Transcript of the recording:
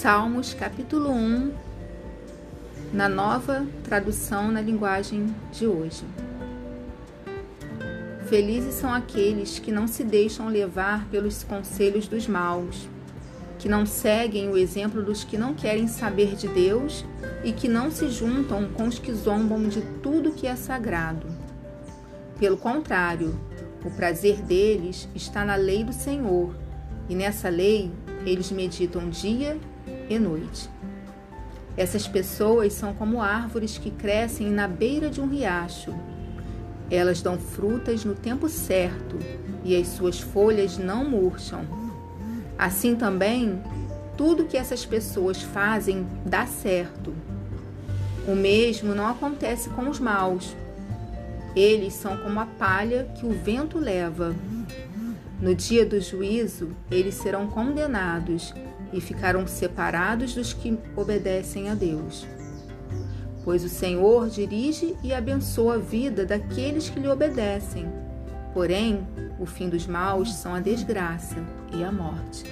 Salmos capítulo 1, na nova tradução na linguagem de hoje. Felizes são aqueles que não se deixam levar pelos conselhos dos maus, que não seguem o exemplo dos que não querem saber de Deus e que não se juntam com os que zombam de tudo que é sagrado. Pelo contrário, o prazer deles está na lei do Senhor, e nessa lei eles meditam dia e noite. Essas pessoas são como árvores que crescem na beira de um riacho. Elas dão frutas no tempo certo e as suas folhas não murcham. Assim também, tudo que essas pessoas fazem dá certo. O mesmo não acontece com os maus. Eles são como a palha que o vento leva. No dia do juízo, eles serão condenados e ficaram separados dos que obedecem a Deus. Pois o Senhor dirige e abençoa a vida daqueles que lhe obedecem. Porém, o fim dos maus são a desgraça e a morte.